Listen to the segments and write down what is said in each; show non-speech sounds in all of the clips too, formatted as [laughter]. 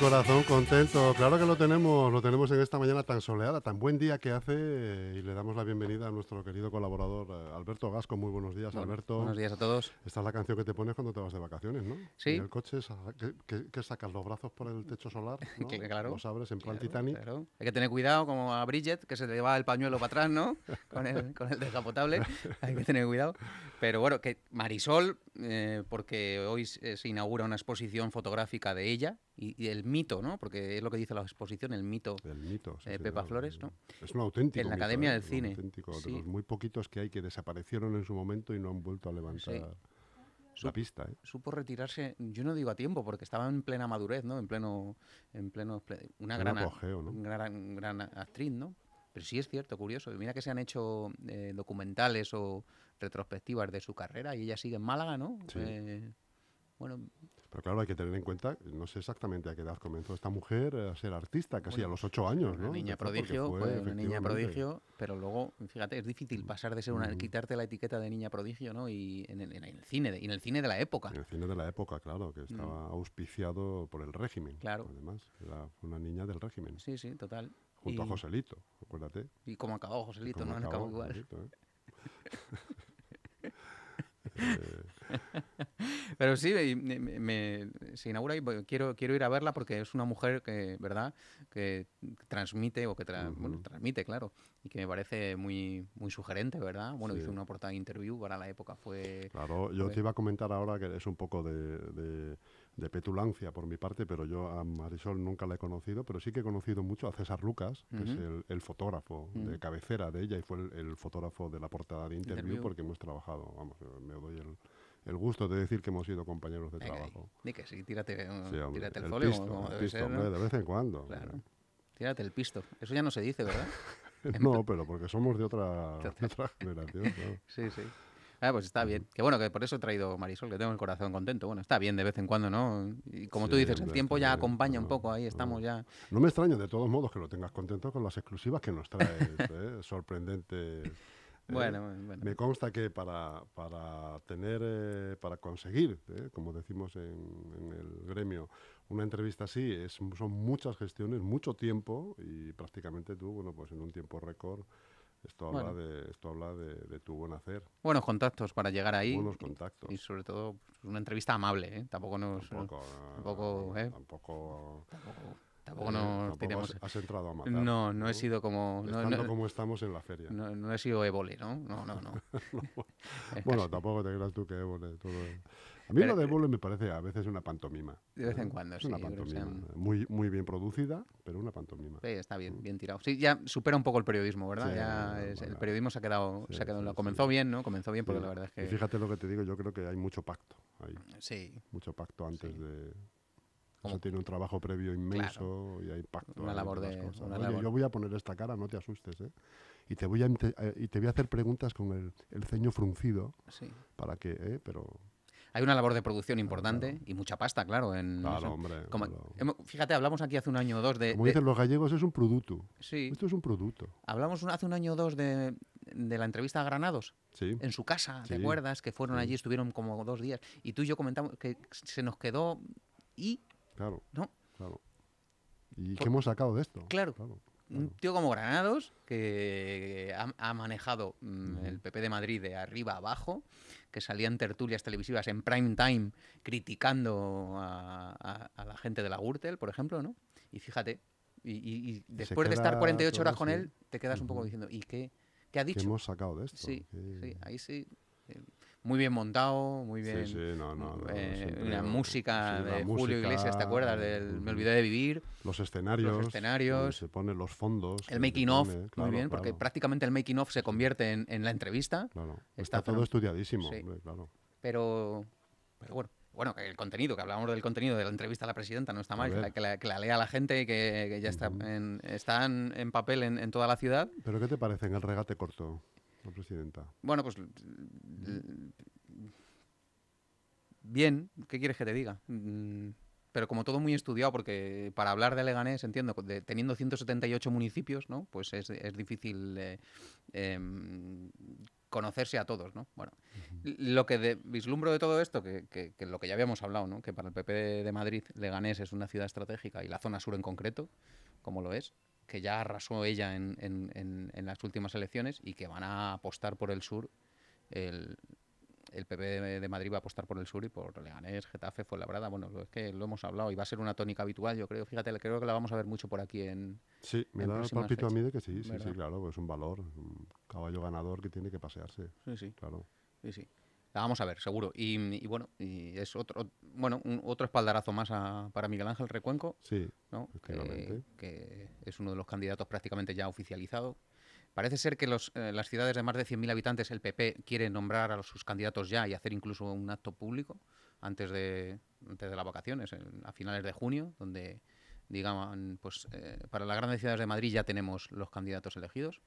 Corazón contento. Claro que lo tenemos, lo tenemos en esta mañana tan soleada, tan buen día que hace eh, y le damos la bienvenida a nuestro querido colaborador eh, Alberto Gasco. Muy buenos días, Alberto. Buenos días a todos. Esta es la canción que te pones cuando te vas de vacaciones, ¿no? Sí. En el coche, ¿qué, qué- qué sacas? ¿Los brazos por el techo solar? [laughs] ¿no? Que- claro. Los abres en plan Claro, Titanic. claro. Hay que tener cuidado, como a Bridget, que se le va el pañuelo para atrás, ¿no? [laughs] Con el, con el descapotable. Hay que tener cuidado. Pero bueno, que Marisol, eh, porque hoy se se inaugura una exposición fotográfica de ella y, y el mito, ¿no? Porque es lo que dice la exposición, el mito. El mito. sí, Eh, sí, Pepa Flores, ¿no? Es un auténtico. En la mito, Academia ¿eh? del Cine. auténtico, de Sí. los muy poquitos que hay que desaparecieron en su momento y no han vuelto a levantar la Sup- pista. ¿eh? Supo retirarse, yo no digo a tiempo, porque estaba en plena madurez, ¿no? En pleno, en pleno, ple- una gran, apogeo, ¿no? gran, gran actriz, ¿no? Pero sí es cierto, curioso. Mira que se han hecho eh, documentales o retrospectivas de su carrera y ella sigue en Málaga, ¿no? Sí. Eh, bueno, Pero claro, hay que tener en cuenta, no sé exactamente a qué edad comenzó esta mujer a ser artista, casi Bueno, a los ocho años, una ¿no? niña prodigio, fue, fue una niña prodigio, pero luego, fíjate, es difícil pasar de ser una, Mm. quitarte la etiqueta de niña prodigio, ¿no? Y en el, en el cine, de- y en el cine de la época. En el cine de la época, claro, que estaba auspiciado por el régimen. Mm. Claro. Además, era una niña del régimen. Sí, sí, total. Junto a Joselito, acuérdate. Y como acabó Joselito, ¿no? Acabó acabado igual. Joselito, ¿eh? [laughs] [laughs] Pero sí, me, me- se inaugura y quiero, quiero ir a verla porque es una mujer que, ¿verdad? Que transmite, o que tra- bueno, Ujú. transmite, claro, y que me parece muy, muy sugerente, ¿verdad? Bueno, Sí. hizo una portada de interview para la época, fue... Claro, yo te iba a comentar ahora que es un poco de, de- de petulancia por mi parte, pero yo a Marisol nunca la he conocido, pero sí que he conocido mucho a César Lucas, que es el, el fotógrafo de cabecera de ella y fue el, el fotógrafo de la portada de interview, Interview. porque hemos trabajado, vamos, eh, me doy el, el gusto de decir que hemos sido compañeros de Venga, trabajo. di que sí, tírate, uh, Sí, hombre, tírate el, folio, pisto, como el debe pisto, ser, ¿no? hombre, de vez en cuando. Claro. Tírate el pisto. Eso ya no se dice, ¿verdad? [laughs] No, pero porque somos de otra, [laughs] De otra generación. claro. Sí, sí. Ah, pues está bien. Que bueno, que por eso he traído Marisol, que tengo el corazón contento. Bueno, está bien de vez en cuando, ¿no? Y como tú Sí, dices, el tiempo ya acompaña un poco, ahí no. estamos ya. No me extraña de todos modos que lo tengas contento con las exclusivas que nos traes, [laughs] ¿eh? sorprendentes. ¿eh? Bueno, bueno. Me consta que para, para tener, eh, para conseguir, ¿eh? como decimos en, en el gremio, una entrevista así, es, son muchas gestiones, mucho tiempo y prácticamente tú, bueno, pues en un tiempo récord, esto habla, Bueno. de, esto habla de, de tu buen hacer, Buenos contactos para llegar ahí. buenos contactos. Y sobre todo, pues, una entrevista amable, ¿eh? Tampoco nos. Tampoco, tampoco, ¿eh? tampoco, Tampoco, tampoco eh, nos tampoco tiremos. has, has entrado a matar. No, no he sido como. No, Estando no- como estamos en la feria. no- no he sido Évole, ¿no? No, no, no. [laughs] [laughs] Bueno, tampoco te creas tú que Évole, todo. A mí Pero- lo de Évole me parece a veces una pantomima. De vez en ¿eh? cuando, es sí, una pantomima. Muy, muy bien producida, pero una pantomima. Sí, está bien, bien tirado. Sí, ya supera un poco el periodismo, ¿verdad? Sí, ya es- el periodismo se ha quedado, se ha quedado en la- comenzó bien, ¿no? Comenzó bien porque la verdad es Y que fíjate lo que te digo, yo creo que hay mucho pacto ahí, sí, mucho pacto antes de... Eso tiene un trabajo previo inmenso y hay pacto. Una labor de- cosas. una Oye, labor- yo voy a poner esta cara, no te asustes, ¿eh? Y te voy a, eh, y te voy a hacer preguntas con el, el ceño fruncido sí. para que, ¿eh? Pero, Hay una labor de producción importante y mucha pasta, claro. En, claro, hombre. Como- claro. hemos- fíjate, hablamos aquí hace un año o dos de, Como de- dicen los gallegos, es un producto. sí, Esto es un producto. hablamos hace un año o dos de, de la entrevista a Granados Sí. en su casa, ¿te Sí, acuerdas? Que fueron sí. allí, estuvieron como dos días y tú y yo comentamos que se nos quedó y Claro, no, claro. ¿Y Por- qué hemos sacado de esto? Claro. claro. Un tío como Granados, que ha, ha manejado mm, el PP de Madrid de arriba a abajo, que salía en tertulias televisivas en prime time criticando a, a- a la gente de la Gürtel, por ejemplo, ¿no? Y fíjate, y, y- y después de estar queda 48 horas con él, te quedas un poco diciendo, ¿y qué, qué ha ¿Qué dicho? hemos sacado de esto? Sí, ¿Qué- sí, ahí sí. eh, Muy bien montado, muy bien. Sí, sí, no, no. eh, la música sí, la de Julio música, Iglesias, ¿te acuerdas? Del ujú. Me olvidé de vivir. Los escenarios. Los escenarios. Se ponen los fondos. El making of, pone, muy claro, bien, porque prácticamente el making of se convierte en, en la entrevista, Claro. está Está, todo estudiadísimo, Sí. hombre, claro. pero, pero bueno, bueno, que el contenido, que hablamos del contenido de la entrevista a la presidenta, no está mal, que la, que la- que la lea la gente, que, que ya está Ujú. en, está en, en papel en, en toda la ciudad. ¿Pero qué te parece en el regate corto, la presidenta? Bueno, pues bien, ¿qué quieres que te diga? Mm, Pero como todo muy estudiado, porque para hablar de Leganés, entiendo, de- teniendo 178 municipios, ¿no? Pues es, es difícil eh, em, conocerse a todos, ¿no? Bueno, lo que de, vislumbro de todo esto, que, que, que, lo que ya habíamos hablado, ¿no? Que para el PP de Madrid, Leganés es una ciudad estratégica y la zona sur en concreto, como lo es, que ya arrasó ella en, en, en, en las últimas elecciones y que van a apostar por el sur el, el PP de, de, Madrid va a apostar por el sur y por Leganés, Getafe, Fuenlabrada. Bueno, es que lo hemos hablado y va a ser una tónica habitual, yo creo. Fíjate, creo que la vamos a ver mucho por aquí en. Sí, me da el palpito a mí de que sí, sí, sí, claro, es un valor, un caballo ganador que tiene que pasearse. Sí, sí. Claro. Sí, sí. La vamos a ver, seguro. Y, y bueno, y es otro, bueno, un, otro espaldarazo más a, para Miguel Ángel Recuenco. Sí, ¿no? que, que es uno de los candidatos prácticamente ya oficializado. Parece ser que los, eh, las ciudades de más de 100.000 habitantes, el PP quiere nombrar a sus candidatos ya y hacer incluso un acto público antes de, antes de las vacaciones, en, a finales de junio, donde digan, pues eh, para las grandes ciudades de Madrid ya tenemos los candidatos elegidos.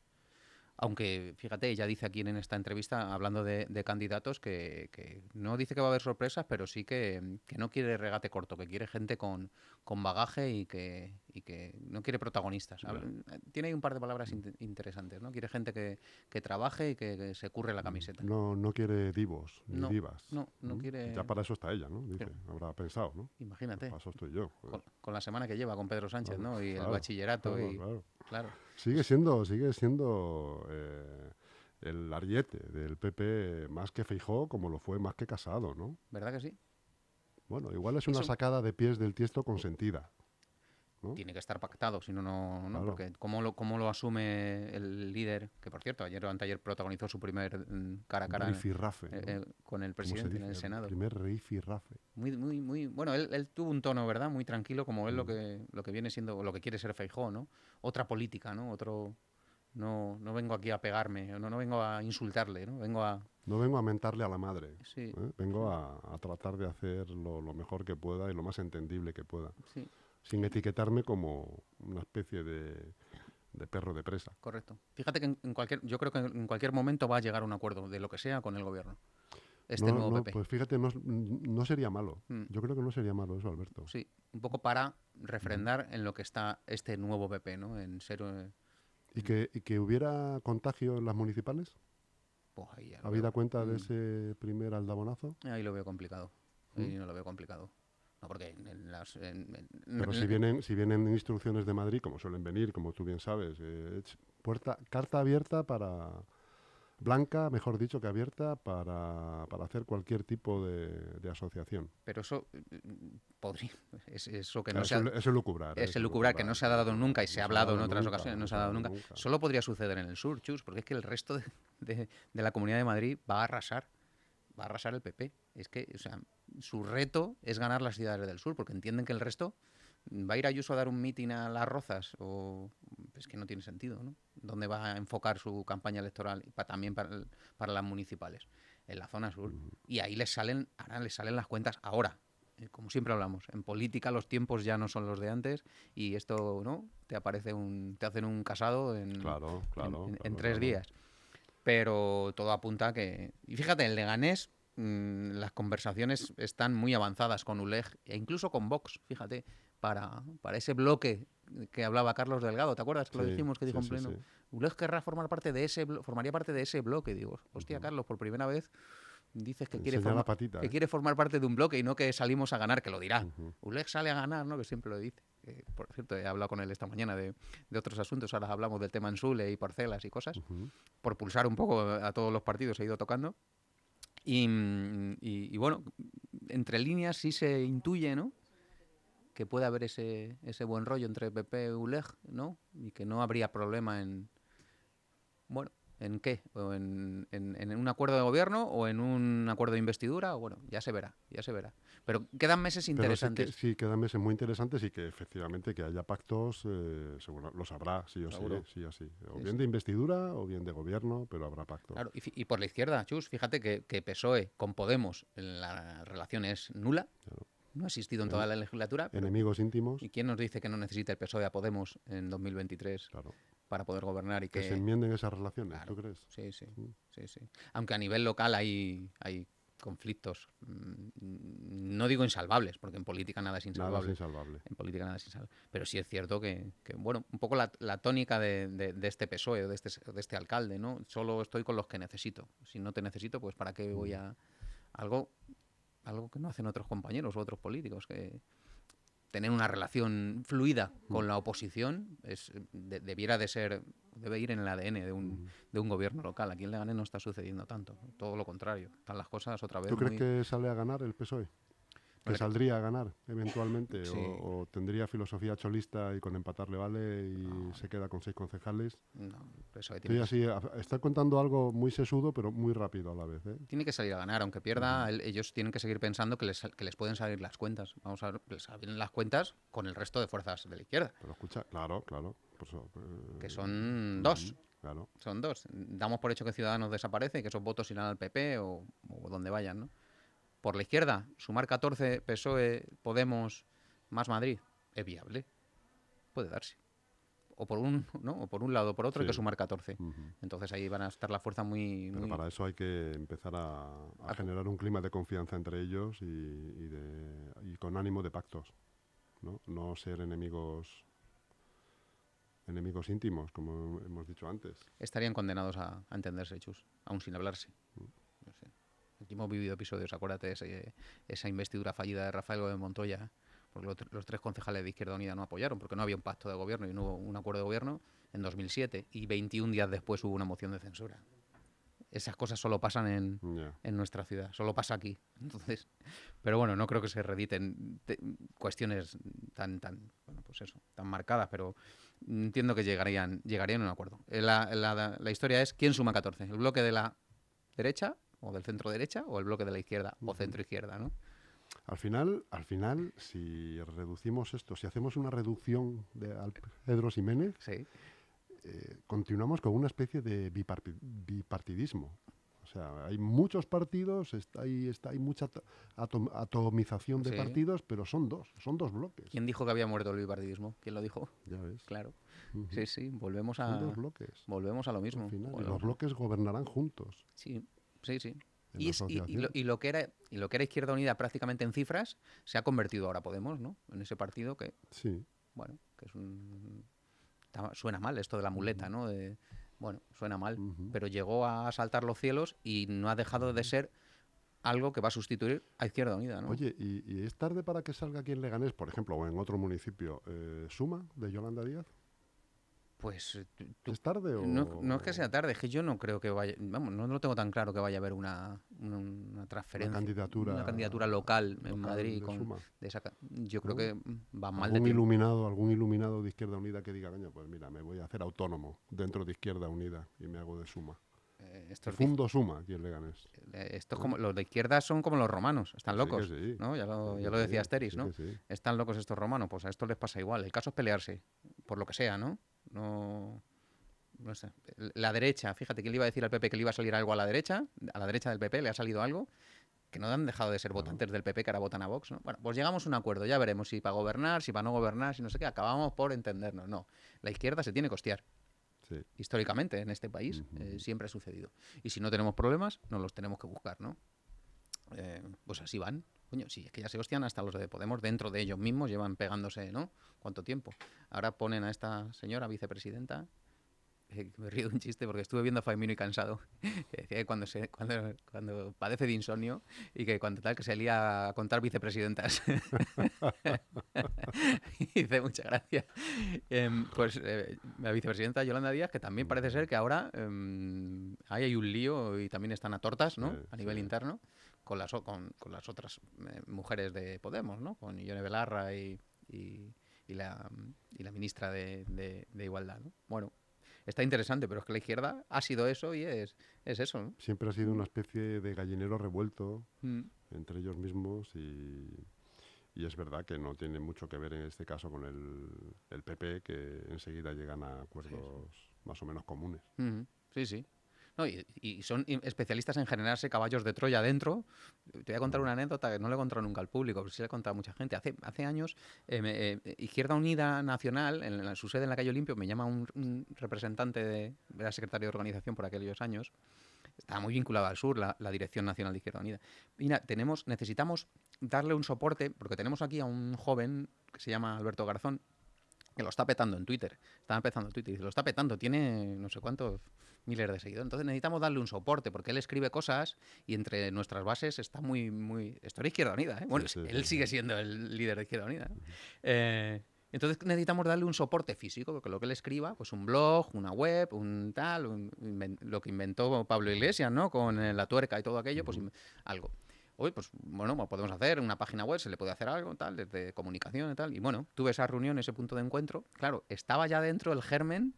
Aunque, fíjate, ella dice aquí en esta entrevista, hablando de, de candidatos, que, que, no dice que va a haber sorpresas, pero sí que, que no quiere regate corto, que quiere gente con, con bagaje y que, y que no quiere protagonistas. Claro. Tiene ahí un par de palabras in interesantes, ¿no? Quiere gente que, que trabaje y que, que, se curre la camiseta. No, no quiere divos ni no, divas. No, no ¿Mm? quiere... Ya para eso está ella, ¿no? Dice, Pero, habrá pensado, ¿no? Imagínate. Para eso estoy yo. Con, con, la semana que lleva con Pedro Sánchez, claro, ¿no? Y claro, el bachillerato y... Claro. Sigue siendo, sigue siendo eh, el ariete del PP más que Feijó, como lo fue más que Casado, ¿no? ¿Verdad que sí? Bueno, igual es una Eso... sacada de pies del tiesto consentida. ¿No? Tiene que estar pactado, si no, no, claro. porque ¿cómo lo, ¿cómo lo asume el líder? Que por cierto, ayer o anteayer protagonizó su primer mm, cara a cara rifirrafe, eh, eh, con el presidente en el Senado. El primer rifirrafe. Muy, muy, muy. Bueno, él, él, tuvo un tono, ¿verdad? Muy tranquilo, como él mm. lo que lo que viene siendo, lo que quiere ser Feijó, ¿no? Otra política, ¿no? Otro. No, no vengo aquí a pegarme, no, no vengo a insultarle, ¿no? Vengo a, no vengo a mentarle a la madre. Sí. ¿eh? Vengo a, a, tratar de hacer lo, lo, mejor que pueda y lo más entendible que pueda. Sí sin etiquetarme como una especie de, de perro de presa. Correcto. Fíjate que en, cualquier, yo creo que en cualquier momento va a llegar a un acuerdo de lo que sea con el gobierno. Este no, nuevo no, PP. Pues fíjate, no, no sería malo. Mm. Yo creo que no sería malo eso, Alberto. Sí, un poco para refrendar mm. en lo que está este nuevo PP, ¿no? En ser. Eh... ¿Y, que, ¿Y que hubiera contagio en las municipales? Pues ahí ya ¿Habida cuenta de mm. ese primer aldabonazo? Ahí lo veo complicado. Ahí no lo veo complicado. No, porque en las, en, en, Pero si vienen, si vienen instrucciones de Madrid, como suelen venir, como tú bien sabes, eh, puerta, carta abierta para blanca, mejor dicho, que abierta para, para hacer cualquier tipo de, de, asociación. Pero eso podría, es eso que no se ha, es el lucubrar. Es el lucubrar que no se ha dado nunca y se ha hablado en otras nunca, ocasiones, no se ha dado nunca. nunca. Solo podría suceder en el sur, Chus, porque es que el resto de, de, de la Comunidad de Madrid va a arrasar va a arrasar el PP. Es que, o sea, su reto es ganar las ciudades del sur, porque entienden que el resto va a ir Ayuso a dar un mitin a las Rozas o es que no tiene sentido, ¿no? ¿Dónde va a enfocar su campaña electoral para, también para, el, para, las municipales? En la zona sur. Y ahí les salen, ahora les salen las cuentas ahora. Eh, como siempre hablamos, en política los tiempos ya no son los de antes y esto, ¿no? Te aparece un, te hacen un casado en, claro, claro, en, en, claro, en tres días pero todo apunta a que... Y fíjate, en Leganés mmm, las conversaciones están muy avanzadas con ULEG e incluso con Vox, fíjate, para, para ese bloque que hablaba Carlos Delgado, ¿te acuerdas que sí, lo dijimos que dijo sí, en pleno? Sí, ULEG querrá formar parte de ese formaría parte de ese bloque, digo, hostia, uh -huh. Carlos, por primera vez dices que quiere, forma, patita, que ¿eh? quiere formar parte de un bloque y no que salimos a ganar, que lo dirá. Uh -huh. ULEG sale a ganar, ¿no? Que siempre lo dice. Eh, por cierto, he hablado con él esta mañana de, de, otros asuntos, ahora hablamos del tema Ensule y parcelas y cosas, uh -huh. por pulsar un poco a todos los partidos he ido tocando. Y, y, y, bueno, entre líneas sí se intuye, ¿no? Que puede haber ese, ese buen rollo entre PP y ULEG, ¿no? Y que no habría problema en, bueno, ¿En qué? ¿O en, en, en, un acuerdo de gobierno o en un acuerdo de investidura? O bueno, ya se verá, ya se verá. Pero quedan meses interesantes. Sí, que, sí, quedan meses muy interesantes y que efectivamente que haya pactos, eh, seguro, los habrá, sí o seguro. sí, sí o sí. O sí, bien sí. de investidura o bien de gobierno, pero habrá pactos. Claro, y, y por la izquierda, Chus, fíjate que, que, PSOE con Podemos la relación es nula. Claro. No ha existido en toda la legislatura. Enemigos íntimos. ¿Y quién nos dice que no necesita el PSOE a Podemos en 2023? Claro para poder gobernar y que, que se enmienden esas relaciones, claro. ¿tú crees? Sí, sí, mm. sí, sí. Aunque a nivel local hay, hay conflictos. Mm, no digo insalvables, porque en política nada es Nada insalvable. es insalvable. En política nada es insalvable. Pero sí es cierto que, que, bueno, un poco la, la tónica de, de- de este PSOE, o de este, de este alcalde, ¿no? Solo estoy con los que necesito. Si no te necesito, pues ¿para qué voy a...? Algo, algo que no hacen otros compañeros u otros políticos, que tener una relación fluida con la oposición es, de- debiera de ser, debe ir en el ADN de un, de un gobierno local. Aquí en Leganés no está sucediendo tanto, todo lo contrario. Están las cosas otra vez ¿Tú crees muy- que sale a ganar el PSOE? ¿Que saldría a ganar eventualmente? Sí. O, o tendría filosofía cholista y con empatar le vale y No. se queda con seis concejales? No, el PSOE Estoy así, está contando algo muy sesudo, pero muy rápido a la vez. ¿eh? tiene que salir a ganar, aunque pierda, el- ellos tienen que seguir pensando que les, que les pueden salir las cuentas. Vamos a ver, les salen las cuentas con el resto de fuerzas de la izquierda, Pero escucha, claro, claro. por eso, eh, que son dos. Claro. Son dos. Damos por hecho que Ciudadanos desaparece y que esos votos irán al PP o, o donde vayan, ¿no? Por la izquierda, sumar 14, PSOE, Podemos, más Madrid, es viable. Puede darse. O por un, [laughs] ¿no? o por un lado o por otro hay que sumar 14. ujú. Entonces ahí van a estar la fuerza muy... Pero muy- para eso hay que empezar a, a A- generar un clima de confianza entre ellos y, y de- y con ánimo de pactos. ¿no? no ser enemigos enemigos íntimos, como hemos dicho antes. estarían condenados a, a entenderse, Chus, aún sin hablarse. Sé. Aquí hemos vivido episodios, acuérdate, ese- esa investidura fallida de Rafael Gómez Montoya, porque lo- los tres concejales de Izquierda Unida no apoyaron, porque no había un pacto de gobierno y no hubo un acuerdo de gobierno en 2007, y 21 días después hubo una moción de censura. Esas cosas solo pasan en, en nuestra ciudad, solo pasa aquí. Entonces, pero bueno, no creo que se rediten te- cuestiones tan, tan, bueno, pues eso, tan marcadas, pero entiendo que llegarían, llegarían a un acuerdo. Eh, La, la- la historia es quién suma 14, el bloque de la derecha o del centro derecha o el bloque de la izquierda o centro izquierda, ¿no? Al final, al final, si reducimos esto, si hacemos una reducción de al Pedro Ximénez, Sí. eh, continuamos con una especie de biparti- bipartidismo. O sea, hay muchos partidos, está, hay, está, hay mucha to- atom- atomización de Sí. partidos, pero son dos, son dos bloques. ¿Quién dijo que había muerto el bipartidismo? ¿Quién lo dijo? Ya ves. Claro. Sí, sí, volvemos Son a dos bloques. volvemos a lo mismo. al final, los bloques gobernarán juntos. Sí, sí, sí. Y, la es- y- y lo, y lo que era, y lo que era Izquierda Unida prácticamente en cifras se ha convertido ahora Podemos, ¿no? En ese partido que, Sí, bueno, que es un... Suena mal esto de la muleta, ¿no? De, bueno, suena mal, pero llegó a saltar los cielos y no ha dejado de ser algo que va a sustituir a Izquierda Unida, ¿no? Oye, ¿y, y es tarde para que salga aquí en Leganés, por ejemplo, o en otro municipio, eh, Suma de Yolanda Díaz? Pues eh, tú- ¿Es tarde o...? no, no es que sea tarde, es que yo no creo que vaya, vamos, no lo tengo tan claro que vaya a haber una, una, una transferencia, candidatura una candidatura local en Madrid de con, de esa yo creo ¿No? que va mal de algún tiempo. iluminado, algún iluminado de Izquierda Unida que diga, coño, pues mira, me voy a hacer autónomo dentro de Izquierda Unida y me hago de Suma. Eh, esto Fundo Suma aquí en Leganés. Eh, Esto es como, los de izquierda son como los romanos, están locos, sí. ¿no? Ya lo, ya lo decía sí, ¿no? Están locos estos romanos, pues a esto les pasa igual. El caso es pelearse, por lo que sea, ¿no? No, no sé. La derecha, fíjate, ¿quién le iba a decir al PP que le iba a salir algo a la derecha? A la derecha del PP le ha salido algo que no han dejado de ser votantes del PP que ahora votan a Vox, ¿no? Bueno, pues llegamos a un acuerdo, ya veremos si para gobernar, si para no gobernar, si no sé qué, acabamos por entendernos. No, la izquierda se tiene que costear Sí. históricamente en este país eh, siempre ha sucedido. Y si no tenemos problemas, nos los tenemos que buscar, ¿no? Eh, pues así van. Coño, sí, es que ya se hostian hasta los de Podemos dentro de ellos mismos, llevan pegándose, ¿no? ¿Cuánto tiempo? Ahora ponen a esta señora vicepresidenta. eh, me río de un chiste porque estuve viendo a Faimino y cansado. [laughs] Que decía que cuando, se, cuando, cuando padece de insomnio y que cuando tal que se lía a contar vicepresidentas. [laughs] dice muchas gracias. Em, pues eh, la vicepresidenta Yolanda Díaz, que también parece ser que ahora em, ahí hay un lío y también están a tortas, ¿no? A nivel interno, con las, con, con las otras eh, mujeres de Podemos, ¿no? Con Ione Belarra y, y, y la, y la ministra de, de- de Igualdad, ¿no? Bueno, está interesante, pero es que la izquierda ha sido eso y es, es eso, ¿no? Siempre ha sido una especie de gallinero revuelto Mm. entre ellos mismos y, y es verdad que no tiene mucho que ver en este caso con el, el PP, que enseguida llegan a acuerdos más o menos comunes. Sí, sí. No, y, y son especialistas en generarse caballos de Troya dentro. Te voy a contar una anécdota que no le he contado nunca al público, pero sí le he contado a mucha gente. Hace, hace años, eh, eh, Izquierda Unida Nacional, en la- su sede en la calle Olimpio, me llama un, un representante de, era secretario de organización por aquellos años, Está muy vinculado al sur la, la Dirección Nacional de Izquierda Unida. Mira, tenemos, necesitamos darle un soporte, porque tenemos aquí a un joven que se llama Alberto Garzón, que lo está petando en Twitter. Está empezando en Twitter y dice, lo está petando, tiene no sé cuántos miles de seguidores. Entonces necesitamos darle un soporte, porque él escribe cosas y entre nuestras bases está muy, muy... Esto era Izquierda Unida, ¿eh? Bueno, Sí, sí, él sí, sigue siendo el líder de Izquierda Unida. ¿eh? Eh, entonces necesitamos darle un soporte físico, porque lo que él escriba, pues un blog, una web, un tal, un lo que inventó Pablo Iglesias, ¿no? Con eh, la tuerca y todo aquello, pues algo. Hoy, pues bueno, pues podemos hacer una página web, se le puede hacer algo, tal, desde comunicación y tal. Y bueno, tuve esa reunión, ese punto de encuentro. Claro, estaba ya dentro el germen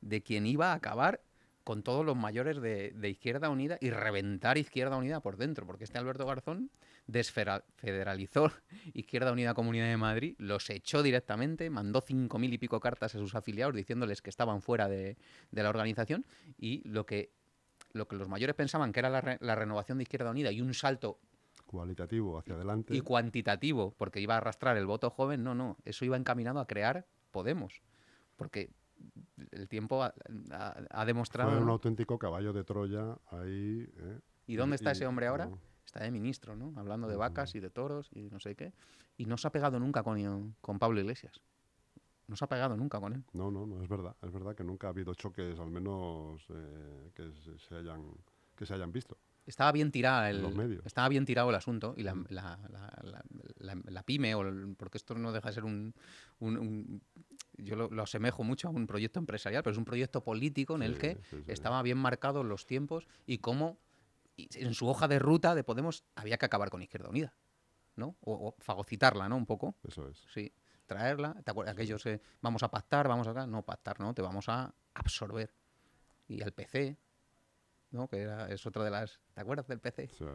de quien iba a acabar con todos los mayores de, de Izquierda Unida y reventar Izquierda Unida por dentro, porque este Alberto Garzón desfederalizó [laughs] Izquierda Unida Comunidad de Madrid, los echó directamente, mandó cinco mil y pico cartas a sus afiliados diciéndoles que estaban fuera de, de la organización y lo que, lo que los mayores pensaban que era la, re- la renovación de Izquierda Unida y un salto Cualitativo hacia adelante. y cuantitativo, porque iba a arrastrar el voto joven, no, no, eso iba encaminado a crear Podemos, porque el tiempo ha, ha- ha demostrado... Fue un auténtico caballo de Troya ahí. ¿eh? ¿Y dónde está y- ese hombre ahora? no, Está de ministro, ¿no? Hablando de vacas y de toros y no sé qué. Y no se ha pegado nunca con, con Pablo Iglesias. No se ha pegado nunca con él. No, no, no, es verdad. Es verdad que nunca ha habido choques, al menos eh, que se, se hayan que se hayan visto. Estaba bien tirado el, los medios. estaba bien tirado el asunto y la, la- la- la- la- la pyme, o el- porque esto no deja de ser un... un- un- yo lo, lo asemejo mucho a un proyecto empresarial, pero es un proyecto político en el Sí, que sí, sí. estaba bien marcados los tiempos y cómo en su hoja de ruta de Podemos había que acabar con Izquierda Unida, ¿no? O, o fagocitarla, ¿no? Un poco. Eso es. Sí, traerla. ¿Te acuerdas? Aquellos, eh, vamos a pactar, vamos a... No, pactar, no, te vamos a absorber. Y al PC, ¿no? Que era, es otra de las... ¿Te acuerdas del PC? Sea,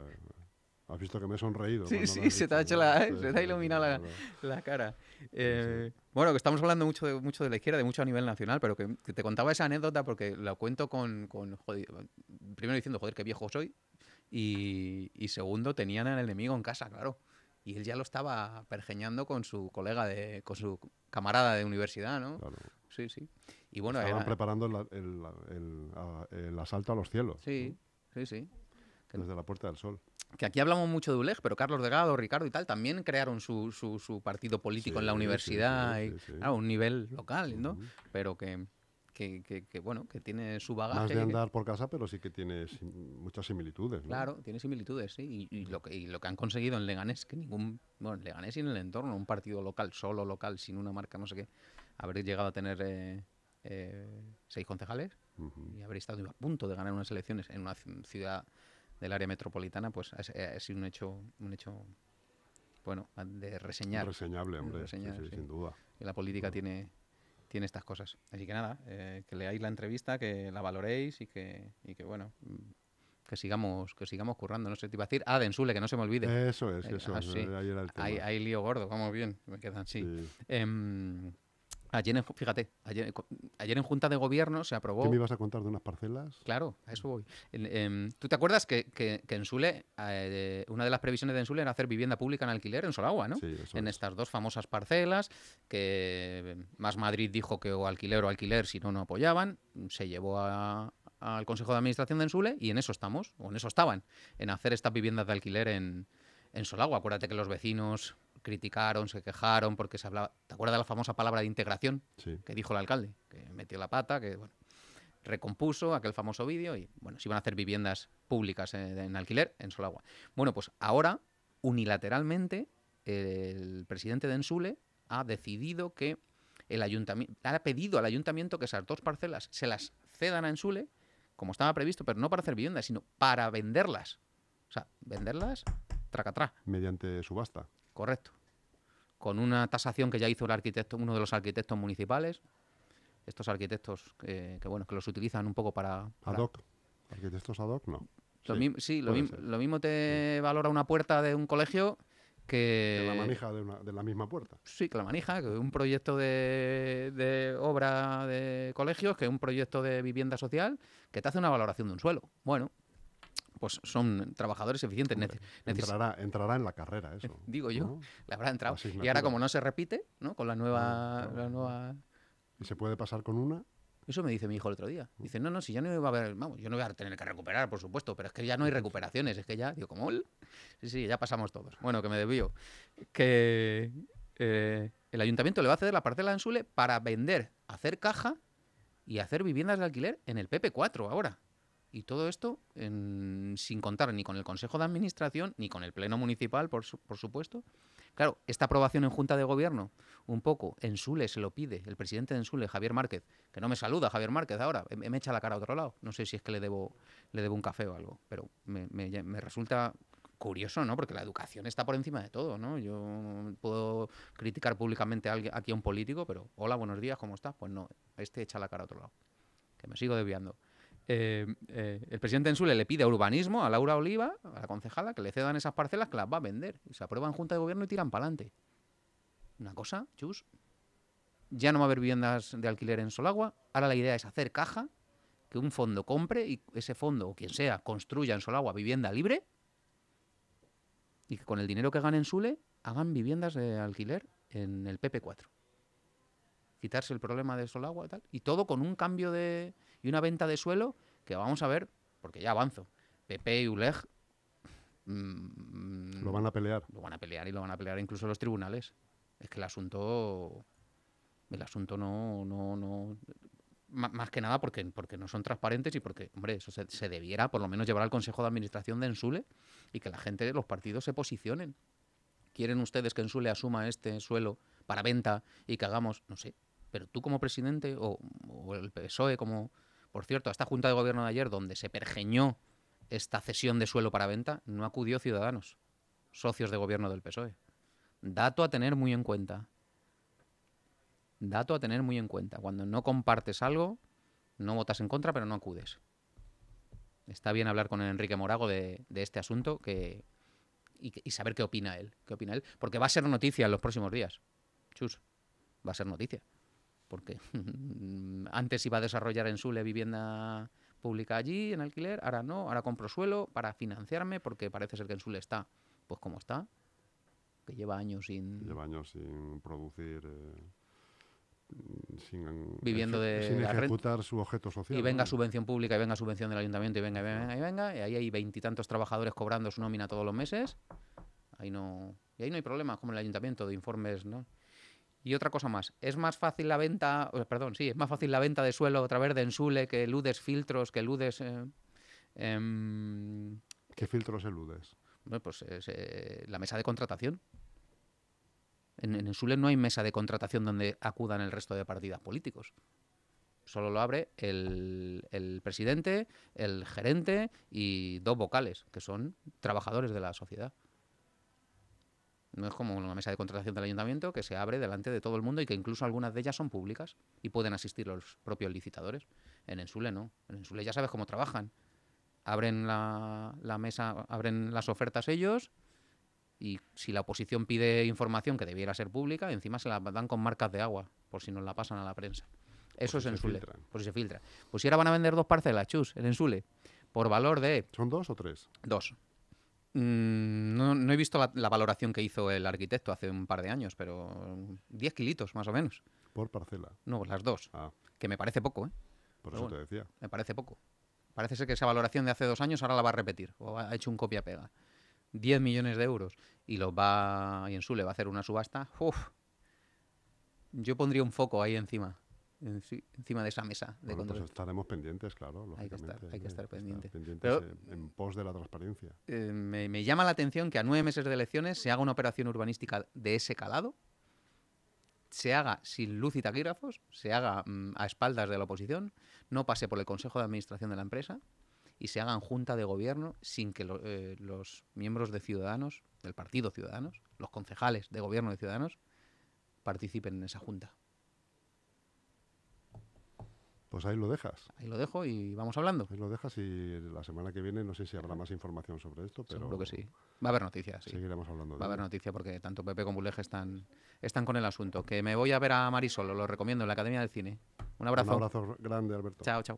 has visto que me he sonreído. Sí, sí, se te hecho la- se te ha iluminado la- cara. Eh, Bueno, que estamos hablando mucho de, mucho de la izquierda, de mucho a nivel nacional, pero que, que te contaba esa anécdota porque la cuento con... con joder, primero diciendo, joder, qué viejo soy. Y, y segundo, tenían al enemigo en casa, claro. Y él ya lo estaba pergeñando con su colega, de, con su camarada de universidad, ¿no? Claro. Sí, sí. Y bueno, Estaban era- preparando el, el- el- el asalto a los cielos. Sí, sí, sí. Desde la Puerta del Sol. Que aquí hablamos mucho de ULEG, pero Carlos Delgado, Ricardo y tal también crearon su, su, su partido político en la sí, universidad sí, y un nivel local, ¿no? Pero que, que, que- que, bueno, que tiene su bagaje. Más de andar por casa, pero sí que tiene sim- muchas similitudes. ¿no? Claro, tiene similitudes, sí. Y, y lo que, y lo que han conseguido en Leganés, que ningún. Bueno, en Leganés y en el entorno, un partido local, solo local, sin una marca, no sé qué, haber llegado a tener eh, eh, seis concejales y haber estado a punto de ganar unas elecciones en una ci- ciudad del área metropolitana, pues ha, ha sido un hecho, un hecho, bueno, de reseñar. Reseñable, hombre. sí, reseñar, sí, sí. sin duda. la política tiene, tiene estas cosas. Así que nada, eh, que leáis la entrevista, que la valoréis y que, y que bueno, mm, que sigamos, que sigamos currando. No sé, te iba a decir, ah, de Ensule, que no se me olvide. Eso es, Eh, eso ah, sí. Ahí era el tema. Hay, hay lío gordo, vamos bien, me quedan, sí. Sí. Em, ayer, en fíjate, ayer, en Junta de Gobierno se aprobó... ¿Qué me ibas a contar de unas parcelas? Claro, a eso voy. Em, ¿Tú te acuerdas que, que, que en Sule, eh, una de las previsiones de Ensule era hacer vivienda pública en alquiler en Solagua, ¿no? Sí, eso en es. estas dos famosas parcelas, que Más Madrid dijo que o alquiler o alquiler, si no, no apoyaban. Se llevó a- al Consejo de Administración de Ensule y en eso estamos, o en eso estaban, en hacer estas viviendas de alquiler en, en Solagua. Acuérdate que los vecinos criticaron, se quejaron porque se hablaba. ¿Te acuerdas de la famosa palabra de integración Sí. que dijo el alcalde? Que metió la pata, que bueno, recompuso aquel famoso vídeo y bueno, se iban a hacer viviendas públicas en, en alquiler en Solagua. Bueno, pues ahora, unilateralmente, el presidente de Ensule ha decidido que el ayuntamiento ha pedido al ayuntamiento que esas dos parcelas se las cedan a Ensule, como estaba previsto, pero no para hacer viviendas, sino para venderlas. O sea, venderlas tracatrá. Mediante subasta. Correcto. Con una tasación que ya hizo el arquitecto, uno de los arquitectos municipales. Estos arquitectos que, que, bueno, que los utilizan un poco para. para- Ad hoc. ¿Arquitectos ad hoc? No. Lo Sí, mismo, sí, lo, ser. lo mismo te valora una puerta de un colegio que. De la manija de, una- de la misma puerta. Sí, que la manija, que un proyecto de, de obra de colegios, que un proyecto de vivienda social, que te hace una valoración de un suelo. Bueno, pues son trabajadores eficientes. Hombre, Entrará, entrará en la carrera eso. [laughs] Digo yo. ¿no? le habrá entrado. La Y ahora, como no se repite, ¿no? Con la nueva. claro, la nueva Y se puede pasar con una. Eso me dice mi hijo el otro día. Dice, no, no, si ya no va a haber, vamos, yo no voy a tener que recuperar, por supuesto, pero es que ya no hay [laughs] recuperaciones, es que ya, digo, ¿cómo? Sí, sí, ya pasamos todos. Bueno, que me desvío. Que eh, el ayuntamiento le va a ceder la parcela en Sule para vender, hacer caja y hacer viviendas de alquiler en el PP4 ahora. Y todo esto sin contar ni con el Consejo de Administración ni con el Pleno Municipal, por, por supuesto. Claro, esta aprobación en Junta de Gobierno, un poco, en Sule se lo pide el presidente de Ensule, Javier Márquez, que no me saluda Javier Márquez ahora, me, echa la cara a otro lado. No sé si es que le debo, le debo un café o algo, pero me, me resulta curioso, ¿no? Porque la educación está por encima de todo, ¿no? Yo puedo criticar públicamente a alguien, aquí a un político, pero hola, buenos días, ¿cómo estás? Pues no, este echa la cara a otro lado. Que me sigo desviando. Eh, eh, el presidente Ensule le pide a urbanismo, a Laura Oliva, a la concejala, que le cedan esas parcelas que las va a vender. Y se aprueban Junta de Gobierno y tiran para adelante. Una cosa, chus. Ya no va a haber viviendas de alquiler en Solagua. Ahora la idea es hacer caja, que un fondo compre y ese fondo, o quien sea, construya en Solagua vivienda libre y que con el dinero que ganen en Sule hagan viviendas de alquiler en el PP4. Quitarse el problema de Solagua y tal. Y todo con un cambio de. Y una venta de suelo que vamos a ver, porque ya avanzo. PP y ULEG. Mm, lo van a pelear. Lo van a pelear y lo van a pelear incluso los tribunales. Es que el asunto. El asunto no. no, no más que nada porque, porque no son transparentes y porque, hombre, eso se, debiera por lo menos llevar al Consejo de Administración de Ensule y que la gente, los partidos se posicionen. ¿Quieren ustedes que Ensule asuma este suelo para venta y que hagamos, no sé, pero tú como presidente o, el PSOE como, por cierto, a esta Junta de Gobierno de ayer donde se pergeñó esta cesión de suelo para venta, no acudió Ciudadanos, socios de gobierno del PSOE. Dato a tener muy en cuenta. Dato a tener muy en cuenta. Cuando no compartes algo, no votas en contra, pero no acudes. Está bien hablar con Enrique Morago de, este asunto que, y, saber qué opina él. Qué opina él. Porque va a ser noticia en los próximos días. Chus, va a ser noticia. Porque [laughs] antes iba a desarrollar en Sule vivienda pública allí, en alquiler, ahora no, ahora compro suelo para financiarme porque parece ser que en Sule está, pues como está, que lleva años sin... Lleva años sin producir... Eh, sin, viviendo de ejecutar su objeto social. Y venga subvención pública y venga subvención del ayuntamiento y venga, y venga, y venga, y ahí hay veintitantos trabajadores cobrando su nómina todos los meses. Ahí no, y ahí no hay problemas, como en el ayuntamiento, de informes, ¿no? Y otra cosa más, es más fácil la venta, perdón, sí, es más fácil la venta de suelo a través de Ensule que eludes filtros, que eludes... Eh, em, ¿Qué filtros eludes? Pues es, eh, la mesa de contratación. En, en Sule no hay mesa de contratación donde acudan el resto de partidos políticos. Solo lo abre el, el, presidente, el gerente y dos vocales, que son trabajadores de la sociedad. No es como una mesa de contratación del ayuntamiento que se abre delante de todo el mundo y que incluso algunas de ellas son públicas y pueden asistir los propios licitadores. En Ensule no. En Ensule ya sabes cómo trabajan. Abren la, la mesa, abren las ofertas ellos, y si la oposición pide información que debiera ser pública, encima se la dan con marcas de agua, por si nos la pasan a la prensa. Eso es Ensule, por si se filtra. Pues si ahora van a vender dos parcelas, chus, en Ensule, por valor de... ¿Son dos o tres? Dos. Mm, no, he visto la, valoración que hizo el arquitecto hace un par de años, pero 10 kilitos más o menos. ¿Por parcela? No, las dos. Ah. Que me parece poco, ¿eh? Por eso te decía. Me parece poco. Parece ser que esa valoración de hace dos años ahora la va a repetir, o ha hecho un copia-pega. 10 millones de euros y los va y en su le va a hacer una subasta, uf, yo pondría un foco ahí encima, encima de esa mesa de pues estaremos pendientes, claro. Hay que estar, hay que estar pendiente. Pero, en, pos de la transparencia. Eh, me, me, llama la atención que a nueve meses de elecciones se haga una operación urbanística de ese calado, se haga sin luz y taquígrafos, se haga mm, a espaldas de la oposición, no pase por el Consejo de Administración de la empresa y se hagan junta de gobierno sin que eh, los miembros de Ciudadanos, del Partido Ciudadanos, los concejales de gobierno de Ciudadanos, participen en esa junta. Pues ahí lo dejas. Ahí lo dejo y vamos hablando. Ahí lo dejas y la semana que viene no sé si habrá más información sobre esto, pero... Seguro que sí. Va a haber noticias, sí. Seguiremos hablando de Va a haber noticias porque tanto Pepe como Buleje están, están con el asunto. Que me voy a ver a Marisol, lo recomiendo, en la Academia del Cine. Un abrazo. Un abrazo grande, Alberto. Chao, chao